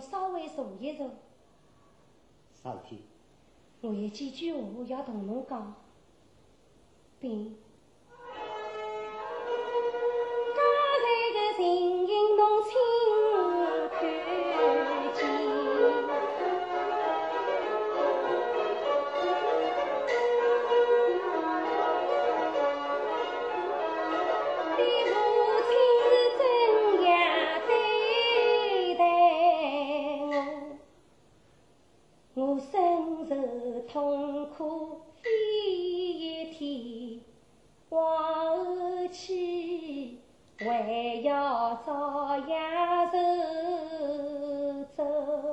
稍微坐一坐。啥事体？我有几句话要同侬讲，并。刚才的侬。痛苦一天，往起还要遭殃受折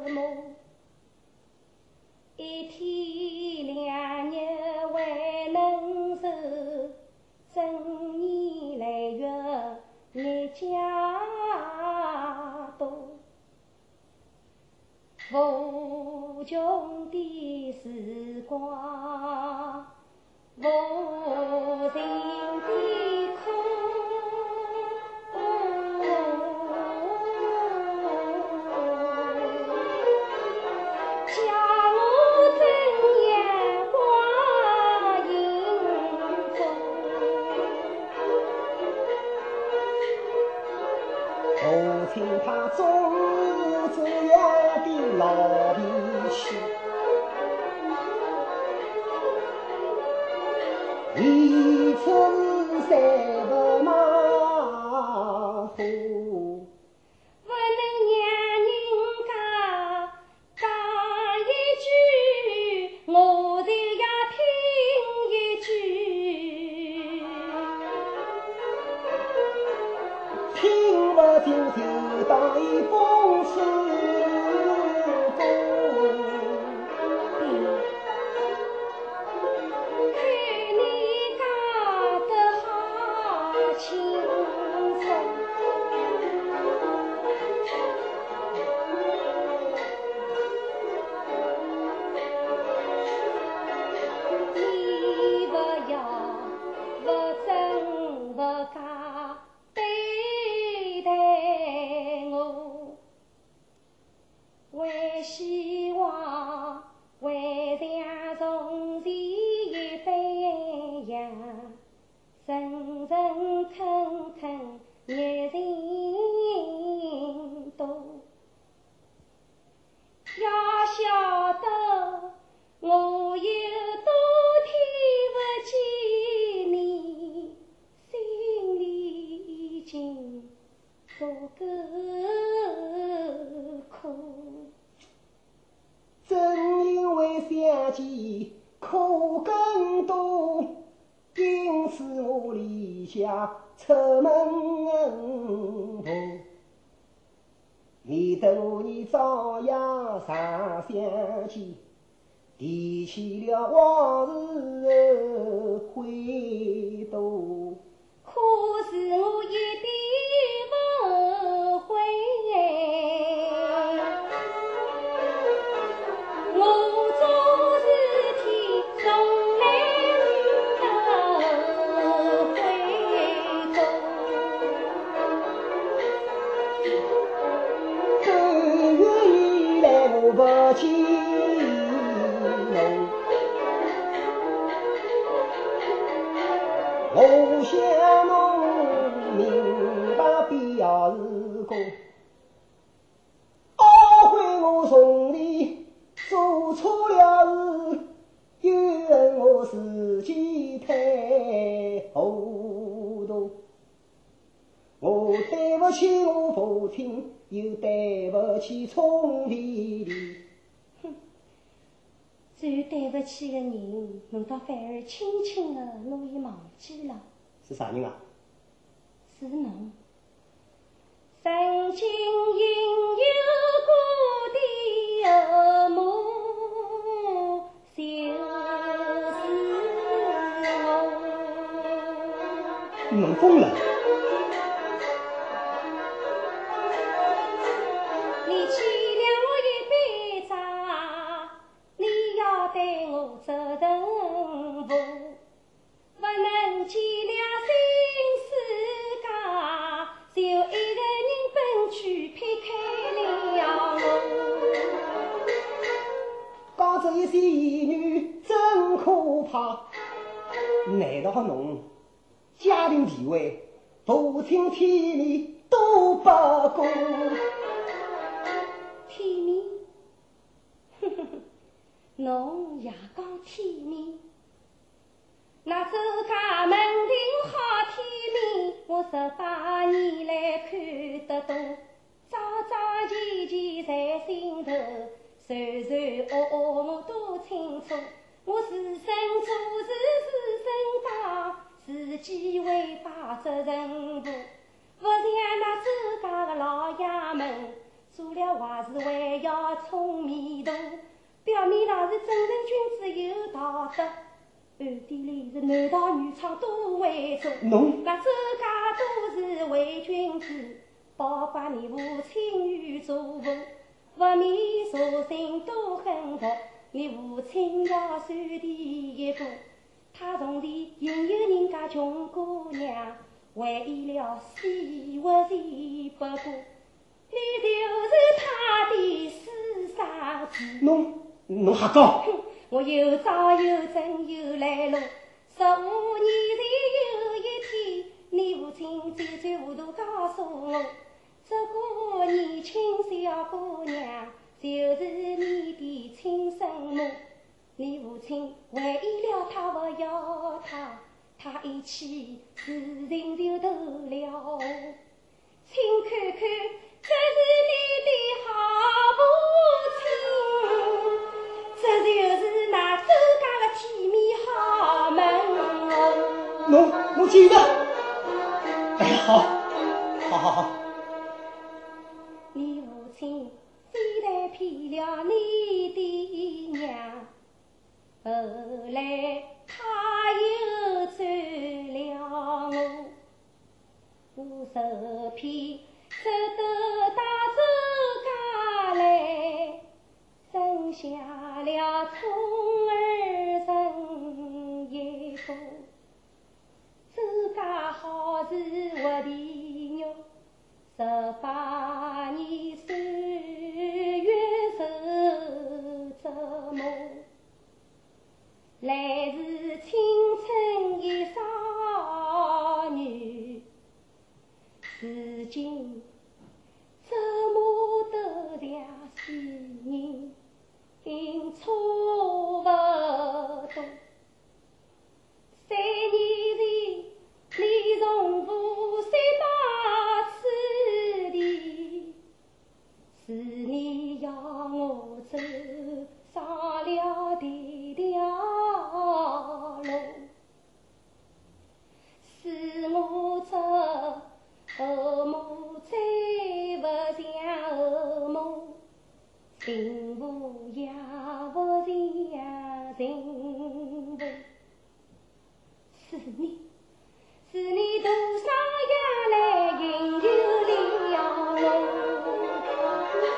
磨，一天两日还能受，整年累月一家都。穷的时光，无情的苦，教我怎眼花迎风？他总。老脾气，一寸山。还希望回想从前，一番样，沉沉吞吞，热情多。要晓得我有多听不见你，心里已经足够。计苦更多。因此我立下出门步，免得我你早夜常相见，提起了往事后悔多。可是我一点。公，阿辉我从你做错了事，有恩我自己太糊涂，我对不起我父亲，又对不起聪弟弟。最对不起的人，你倒反而轻轻的，我已忘记了。是啥人啊？是侬。你欠了我一辈子你要对我做什么不能结了婚世上就一个人奔去劈开了我讲出一女真可怕难道侬家庭地位、父亲体面都不公？体面，哼哼哼，侬也讲体面？那周家门庭好体面，我十八年来看得多，朝朝夕夕在心头，岁岁恶恶我都清楚。我自身做事自身当，自己责任负，不像那周家的老爷们，做了坏事还要充面大，表面上是正人君子有道德，暗地里是男盗女娼多为主。侬那周家都是伪君子，包括你父亲与祖父，不免说心都很薄。你父亲要算第一个，他从前引诱人家穷姑娘，为了死活钱不过，你就是他的私生子。侬侬瞎讲！哼，我有招有证有来路，十五年前有一天，你父亲走走糊涂告诉我，这个年轻小姑娘。就是你的亲生母，你父亲为了他不要他，他一气事情就投了请看看，这是你的好父亲，这就是那周家的体面好门侬侬记得？哎呀，好，好好好。你父亲。虽然骗了你的娘，后来他又受骗走到大周家来，生下了聪儿人一个，周家好似我的娘，十八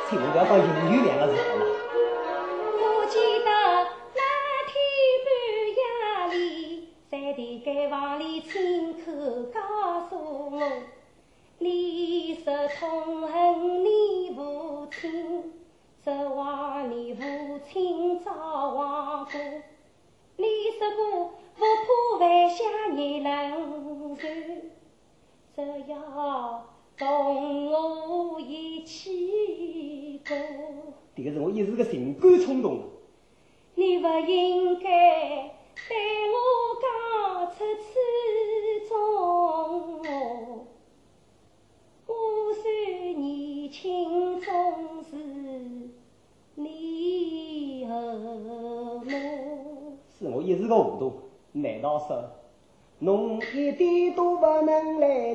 我。千万不要讲“引诱”两个字，好吗？在房里亲口告诉我，你说痛恨你父亲，指望你父亲找王过。你说过不怕犯下孽人罪，只要同我一起过。这个是我一时个情感冲动。你不应该。对我讲出此中，我虽年轻总是你后母。是我一时个糊涂，难道说侬一点都不能来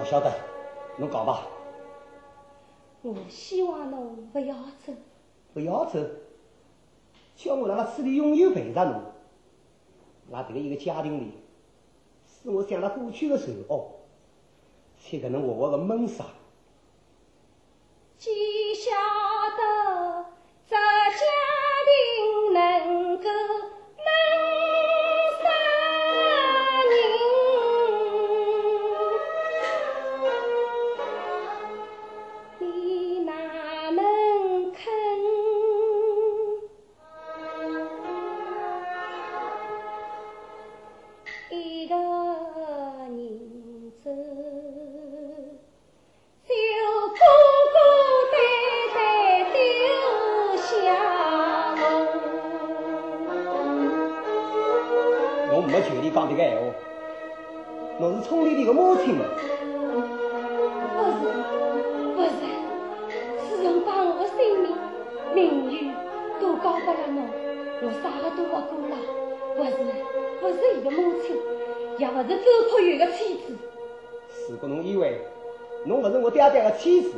不晓得，侬讲吧。我希望侬不要走，不要走，叫我辣辣此地永远陪着侬。辣这个一个家庭里，是我想到过去的时候，才可能活活的闷死。从丽丽的母亲，不是不是，自从把我的生命名誉都交给了你，我啥都不顾了。不是不是，你的母亲也不是周克元的妻子。如果侬以为侬不是我爹爹的妻子，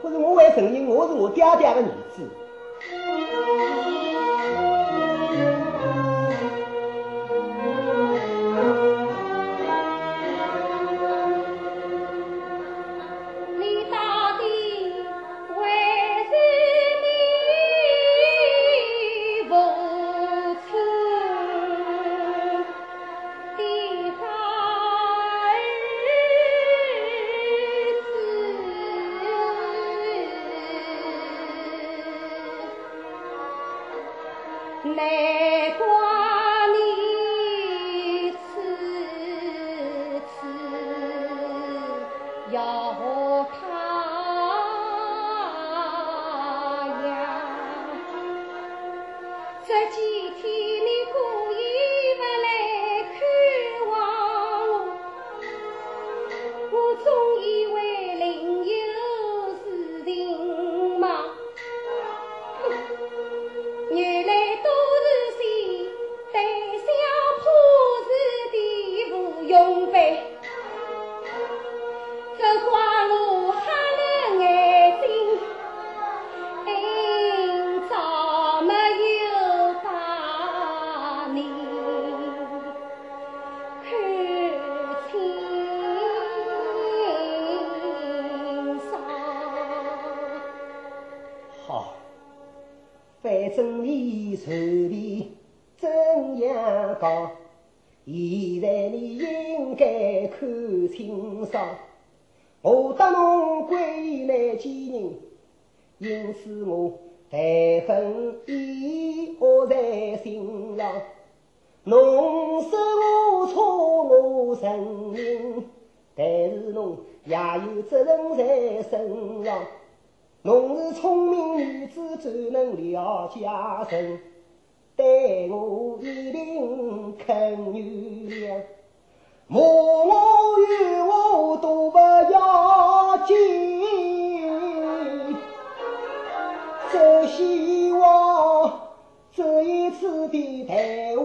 可是我会承认我是我爹爹的儿子。let 反正你手里怎样讲，现在你应该看清爽。我得侬归来见人，因此我万分依恶在心上。侬是我错，我承认，但是侬也有责任在身上。侬是聪明女子，怎能了解？人对我一定肯原谅，莫我于我，都不要紧，只希望这一次的谈话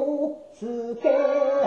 是在。